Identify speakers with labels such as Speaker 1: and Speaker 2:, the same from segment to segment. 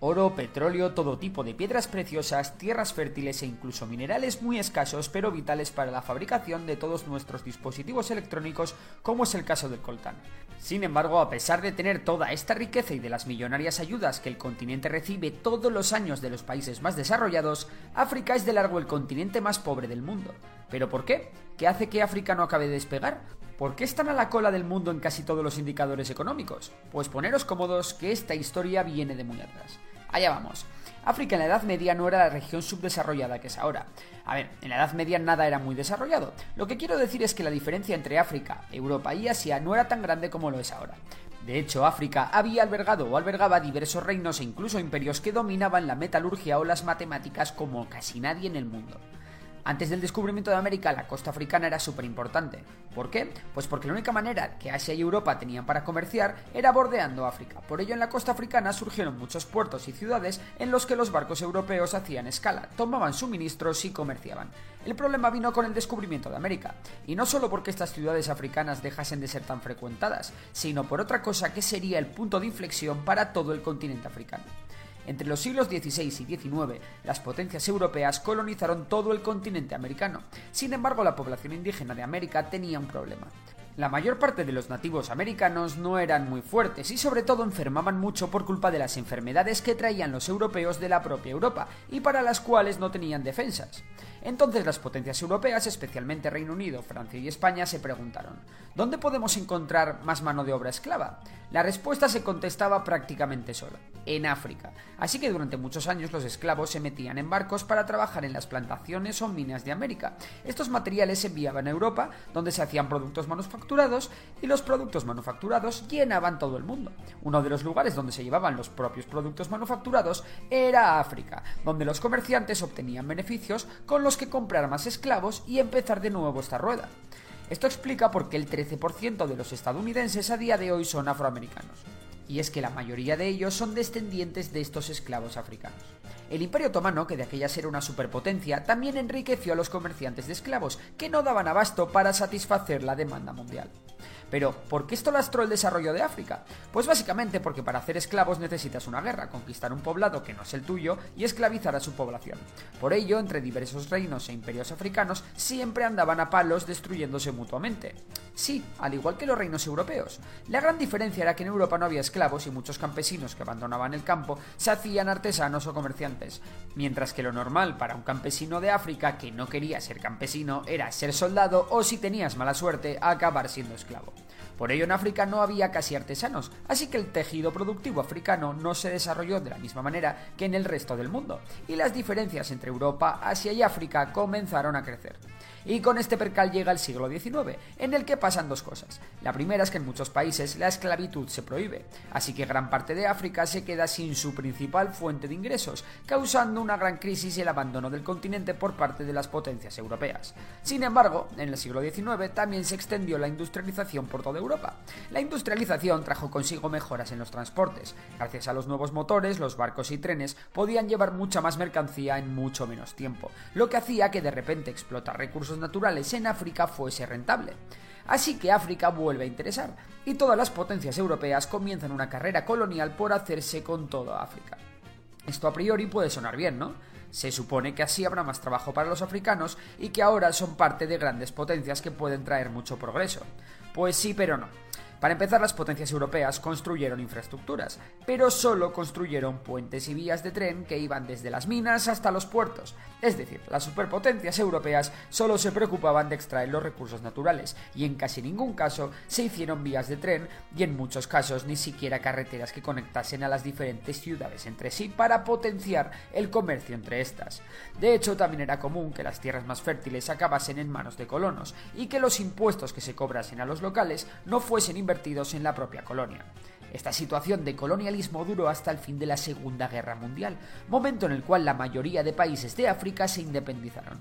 Speaker 1: Oro, petróleo, todo tipo de piedras preciosas, tierras fértiles e incluso minerales muy escasos pero vitales para la fabricación de todos nuestros dispositivos electrónicos como es el caso del coltán. Sin embargo, a pesar de tener toda esta riqueza y de las millonarias ayudas que el continente recibe todos los años de los países más desarrollados, África es de largo el continente más pobre del mundo. ¿Pero por qué? ¿Qué hace que África no acabe de despegar? ¿Por qué están a la cola del mundo en casi todos los indicadores económicos? Pues poneros cómodos que esta historia viene de muy atrás. Allá vamos. África en la Edad Media no era la región subdesarrollada que es ahora. A ver, en la Edad Media nada era muy desarrollado. Lo que quiero decir es que la diferencia entre África, Europa y Asia no era tan grande como lo es ahora. De hecho, África había albergado o albergaba diversos reinos e incluso imperios que dominaban la metalurgia o las matemáticas como casi nadie en el mundo. Antes del descubrimiento de América, la costa africana era súper importante. ¿Por qué? Pues porque la única manera que Asia y Europa tenían para comerciar era bordeando África. Por ello, en la costa africana surgieron muchos puertos y ciudades en los que los barcos europeos hacían escala, tomaban suministros y comerciaban. El problema vino con el descubrimiento de América, y no solo porque estas ciudades africanas dejasen de ser tan frecuentadas, sino por otra cosa que sería el punto de inflexión para todo el continente africano. Entre los siglos XVI y XIX, las potencias europeas colonizaron todo el continente americano. Sin embargo, la población indígena de América tenía un problema. La mayor parte de los nativos americanos no eran muy fuertes y sobre todo enfermaban mucho por culpa de las enfermedades que traían los europeos de la propia Europa y para las cuales no tenían defensas. Entonces las potencias europeas, especialmente Reino Unido, Francia y España, se preguntaron, ¿dónde podemos encontrar más mano de obra esclava? La respuesta se contestaba prácticamente sola, en África. Así que durante muchos años los esclavos se metían en barcos para trabajar en las plantaciones o minas de América. Estos materiales se enviaban a Europa, donde se hacían productos manufacturados, y los productos manufacturados llenaban todo el mundo. Uno de los lugares donde se llevaban los propios productos manufacturados era África, donde los comerciantes obtenían beneficios con los que comprar más esclavos y empezar de nuevo esta rueda. Esto explica por qué el 13% de los estadounidenses a día de hoy son afroamericanos. Y es que la mayoría de ellos son descendientes de estos esclavos africanos. El Imperio Otomano, que de aquellas era una superpotencia, también enriqueció a los comerciantes de esclavos, que no daban abasto para satisfacer la demanda mundial. Pero, ¿por qué esto lastró el desarrollo de África? Pues básicamente porque para hacer esclavos necesitas una guerra, conquistar un poblado que no es el tuyo y esclavizar a su población. Por ello, entre diversos reinos e imperios africanos siempre andaban a palos destruyéndose mutuamente. Sí, al igual que los reinos europeos. La gran diferencia era que en Europa no había esclavos y muchos campesinos que abandonaban el campo se hacían artesanos o comerciantes, mientras que lo normal para un campesino de África que no quería ser campesino era ser soldado o si tenías mala suerte acabar siendo esclavo. Por ello en África no había casi artesanos, así que el tejido productivo africano no se desarrolló de la misma manera que en el resto del mundo, y las diferencias entre Europa, Asia y África comenzaron a crecer. Y con este percal llega el siglo XIX, en el que pasan dos cosas. La primera es que en muchos países la esclavitud se prohíbe, así que gran parte de África se queda sin su principal fuente de ingresos, causando una gran crisis y el abandono del continente por parte de las potencias europeas. Sin embargo, en el siglo XIX también se extendió la industrialización por toda Europa. La industrialización trajo consigo mejoras en los transportes. Gracias a los nuevos motores, los barcos y trenes podían llevar mucha más mercancía en mucho menos tiempo, lo que hacía que de repente explotar recursos naturales en África fuese rentable. Así que África vuelve a interesar, y todas las potencias europeas comienzan una carrera colonial por hacerse con toda África. Esto a priori puede sonar bien, ¿no? Se supone que así habrá más trabajo para los africanos y que ahora son parte de grandes potencias que pueden traer mucho progreso. Pues sí, pero no. Para empezar, las potencias europeas construyeron infraestructuras, pero solo construyeron puentes y vías de tren que iban desde las minas hasta los puertos. Es decir, las superpotencias europeas solo se preocupaban de extraer los recursos naturales, y en casi ningún caso se hicieron vías de tren, y en muchos casos ni siquiera carreteras que conectasen a las diferentes ciudades entre sí para potenciar el comercio entre estas. De hecho, también era común que las tierras más fértiles acabasen en manos de colonos, y que los impuestos que se cobrasen a los locales no fuesen invertidos en la propia colonia. Esta situación de colonialismo duró hasta el fin de la Segunda Guerra Mundial, momento en el cual la mayoría de países de África se independizaron.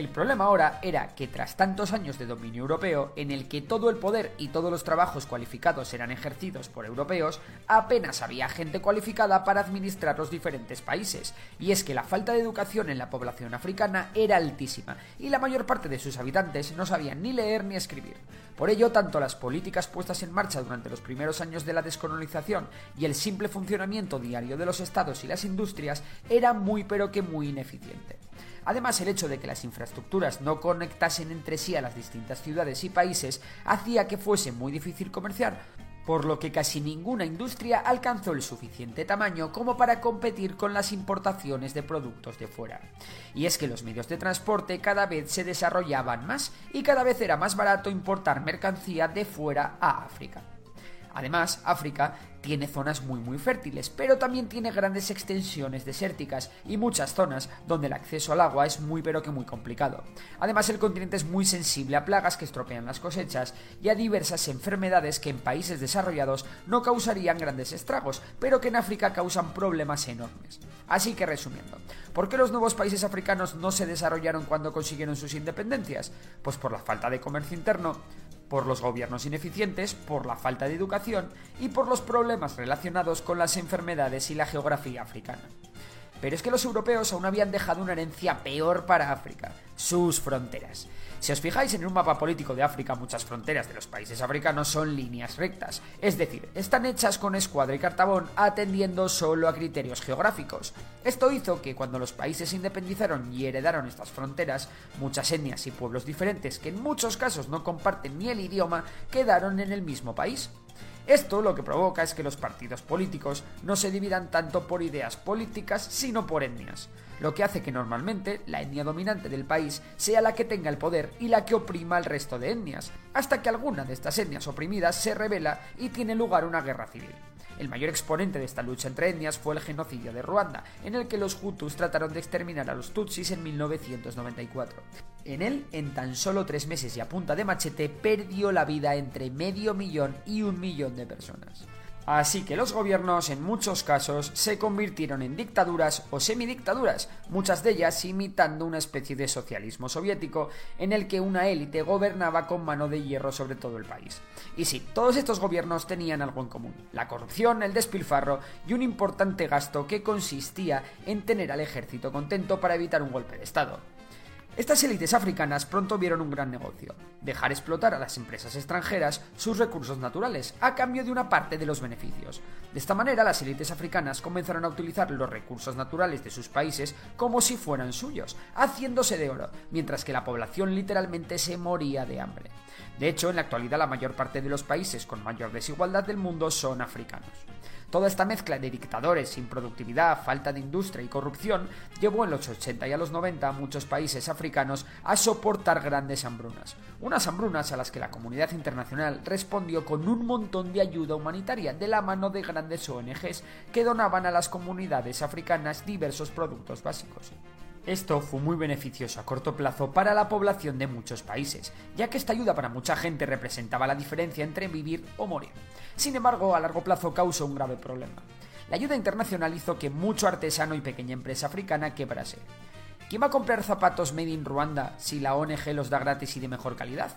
Speaker 1: El problema ahora era que tras tantos años de dominio europeo, en el que todo el poder y todos los trabajos cualificados eran ejercidos por europeos, apenas había gente cualificada para administrar los diferentes países. Y es que la falta de educación en la población africana era altísima, y la mayor parte de sus habitantes no sabían ni leer ni escribir. Por ello, tanto las políticas puestas en marcha durante los primeros años de la descolonización y el simple funcionamiento diario de los estados y las industrias era muy pero que muy ineficiente. Además, el hecho de que las infraestructuras no conectasen entre sí a las distintas ciudades y países hacía que fuese muy difícil comerciar, por lo que casi ninguna industria alcanzó el suficiente tamaño como para competir con las importaciones de productos de fuera. Y es que los medios de transporte cada vez se desarrollaban más y cada vez era más barato importar mercancía de fuera a África. Además, África tiene zonas muy muy fértiles, pero también tiene grandes extensiones desérticas y muchas zonas donde el acceso al agua es muy pero que muy complicado. Además, el continente es muy sensible a plagas que estropean las cosechas y a diversas enfermedades que en países desarrollados no causarían grandes estragos, pero que en África causan problemas enormes. Así que resumiendo, ¿por qué los nuevos países africanos no se desarrollaron cuando consiguieron sus independencias? Pues por la falta de comercio interno, por los gobiernos ineficientes, por la falta de educación y por los problemas relacionados con las enfermedades y la geografía africana. Pero es que los europeos aún habían dejado una herencia peor para África, sus fronteras. Si os fijáis en un mapa político de África, muchas fronteras de los países africanos son líneas rectas, es decir, están hechas con escuadra y cartabón atendiendo solo a criterios geográficos. Esto hizo que cuando los países se independizaron y heredaron estas fronteras, muchas etnias y pueblos diferentes, que en muchos casos no comparten ni el idioma, quedaron en el mismo país. Esto lo que provoca es que los partidos políticos no se dividan tanto por ideas políticas, sino por etnias, lo que hace que normalmente la etnia dominante del país sea la que tenga el poder y la que oprima al resto de etnias, hasta que alguna de estas etnias oprimidas se revela y tiene lugar una guerra civil. El mayor exponente de esta lucha entre etnias fue el genocidio de Ruanda, en el que los Hutus trataron de exterminar a los Tutsis en 1994. En él, en tan solo tres meses y a punta de machete, perdió la vida entre medio millón y un millón de personas. Así que los gobiernos en muchos casos se convirtieron en dictaduras o semidictaduras, muchas de ellas imitando una especie de socialismo soviético en el que una élite gobernaba con mano de hierro sobre todo el país. Y sí, todos estos gobiernos tenían algo en común, la corrupción, el despilfarro y un importante gasto que consistía en tener al ejército contento para evitar un golpe de Estado. Estas élites africanas pronto vieron un gran negocio, dejar explotar a las empresas extranjeras sus recursos naturales a cambio de una parte de los beneficios. De esta manera las élites africanas comenzaron a utilizar los recursos naturales de sus países como si fueran suyos, haciéndose de oro, mientras que la población literalmente se moría de hambre. De hecho, en la actualidad la mayor parte de los países con mayor desigualdad del mundo son africanos. Toda esta mezcla de dictadores sin productividad, falta de industria y corrupción llevó en los 80 y a los 90 a muchos países africanos a soportar grandes hambrunas. Unas hambrunas a las que la comunidad internacional respondió con un montón de ayuda humanitaria de la mano de grandes ONGs que donaban a las comunidades africanas diversos productos básicos. Esto fue muy beneficioso a corto plazo para la población de muchos países, ya que esta ayuda para mucha gente representaba la diferencia entre vivir o morir. Sin embargo, a largo plazo causó un grave problema. La ayuda internacional hizo que mucho artesano y pequeña empresa africana quebrase. ¿Quién va a comprar zapatos made in Ruanda si la ONG los da gratis y de mejor calidad?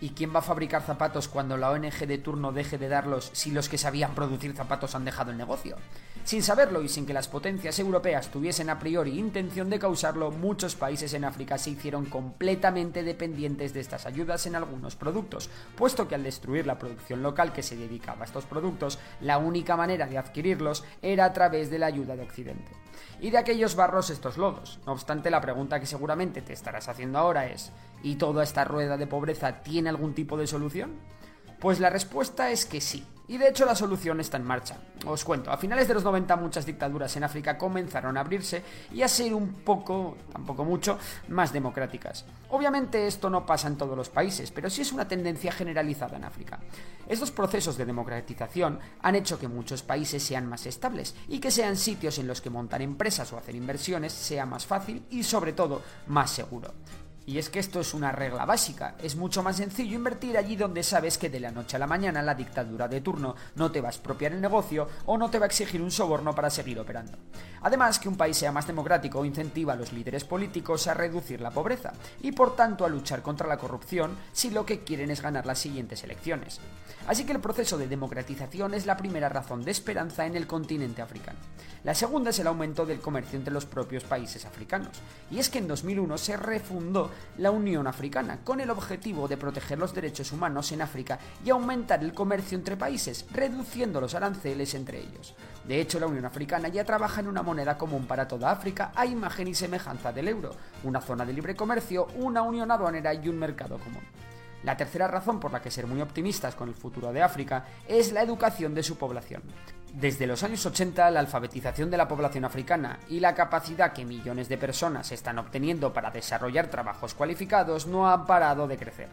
Speaker 1: ¿Y quién va a fabricar zapatos cuando la ONG de turno deje de darlos si los que sabían producir zapatos han dejado el negocio? Sin saberlo y sin que las potencias europeas tuviesen a priori intención de causarlo, muchos países en África se hicieron completamente dependientes de estas ayudas en algunos productos, puesto que al destruir la producción local que se dedicaba a estos productos, la única manera de adquirirlos era a través de la ayuda de Occidente. Y de aquellos barros estos lodos. No obstante, la pregunta que seguramente te estarás haciendo ahora es, ¿y toda esta rueda de pobreza tiene algún tipo de solución? Pues la respuesta es que sí. Y de hecho la solución está en marcha. Os cuento, a finales de los 90 muchas dictaduras en África comenzaron a abrirse y a ser un poco, tampoco mucho, más democráticas. Obviamente esto no pasa en todos los países, pero sí es una tendencia generalizada en África. Estos procesos de democratización han hecho que muchos países sean más estables y que sean sitios en los que montar empresas o hacer inversiones sea más fácil y sobre todo más seguro. Y es que esto es una regla básica. Es mucho más sencillo invertir allí donde sabes que de la noche a la mañana la dictadura de turno no te va a expropiar el negocio o no te va a exigir un soborno para seguir operando. Además, que un país sea más democrático incentiva a los líderes políticos a reducir la pobreza y por tanto a luchar contra la corrupción si lo que quieren es ganar las siguientes elecciones. Así que el proceso de democratización es la primera razón de esperanza en el continente africano. La segunda es el aumento del comercio entre los propios países africanos. Y es que en 2001 se refundó la Unión Africana con el objetivo de proteger los derechos humanos en África y aumentar el comercio entre países, reduciendo los aranceles entre ellos. De hecho, la Unión Africana ya trabaja en una moneda común para toda África a imagen y semejanza del euro, una zona de libre comercio, una unión aduanera y un mercado común. La tercera razón por la que ser muy optimistas con el futuro de África es la educación de su población. Desde los años 80, la alfabetización de la población africana y la capacidad que millones de personas están obteniendo para desarrollar trabajos cualificados no ha parado de crecer.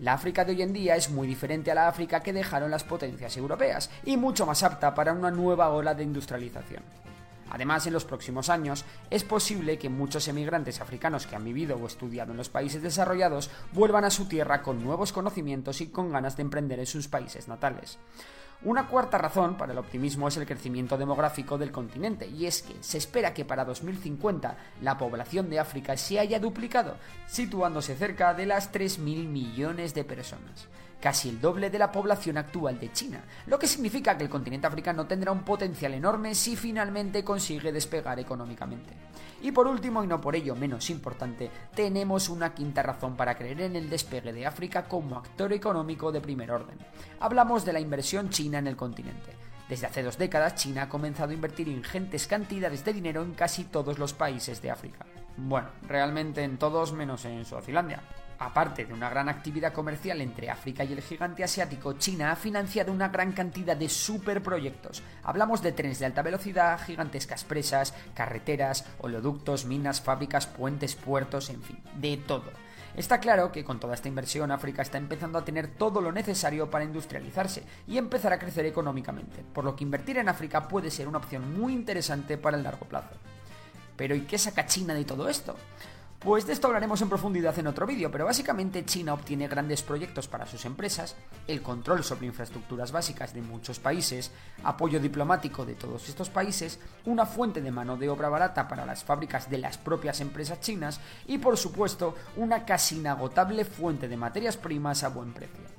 Speaker 1: La África de hoy en día es muy diferente a la África que dejaron las potencias europeas y mucho más apta para una nueva ola de industrialización. Además, en los próximos años es posible que muchos emigrantes africanos que han vivido o estudiado en los países desarrollados vuelvan a su tierra con nuevos conocimientos y con ganas de emprender en sus países natales. Una cuarta razón para el optimismo es el crecimiento demográfico del continente, y es que se espera que para 2050 la población de África se haya duplicado, situándose cerca de las 3.000 millones de personas casi el doble de la población actual de China, lo que significa que el continente africano tendrá un potencial enorme si finalmente consigue despegar económicamente. Y por último, y no por ello menos importante, tenemos una quinta razón para creer en el despegue de África como actor económico de primer orden. Hablamos de la inversión china en el continente. Desde hace dos décadas, China ha comenzado a invertir ingentes cantidades de dinero en casi todos los países de África. Bueno, realmente en todos menos en Suazilandia. Aparte de una gran actividad comercial entre África y el gigante asiático, China ha financiado una gran cantidad de superproyectos. Hablamos de trenes de alta velocidad, gigantescas presas, carreteras, oleoductos, minas, fábricas, puentes, puertos, en fin, de todo. Está claro que con toda esta inversión África está empezando a tener todo lo necesario para industrializarse y empezar a crecer económicamente, por lo que invertir en África puede ser una opción muy interesante para el largo plazo. Pero ¿y qué saca China de todo esto? Pues de esto hablaremos en profundidad en otro vídeo, pero básicamente China obtiene grandes proyectos para sus empresas, el control sobre infraestructuras básicas de muchos países, apoyo diplomático de todos estos países, una fuente de mano de obra barata para las fábricas de las propias empresas chinas y por supuesto una casi inagotable fuente de materias primas a buen precio.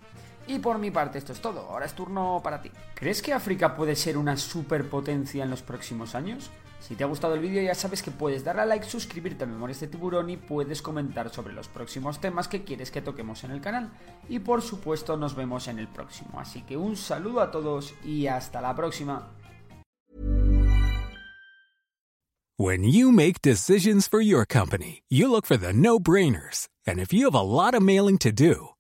Speaker 1: Y por mi parte esto es todo, ahora es turno para ti. ¿Crees que África puede ser una superpotencia en los próximos años? Si te ha gustado el vídeo ya sabes que puedes darle a like, suscribirte a Memorias de Tiburón y puedes comentar sobre los próximos temas que quieres que toquemos en el canal. Y por supuesto nos vemos en el próximo. Así que un saludo a todos y hasta la próxima.
Speaker 2: When you make decisions for your company, you look for the no-brainers. And if you have a lot of mailing to do,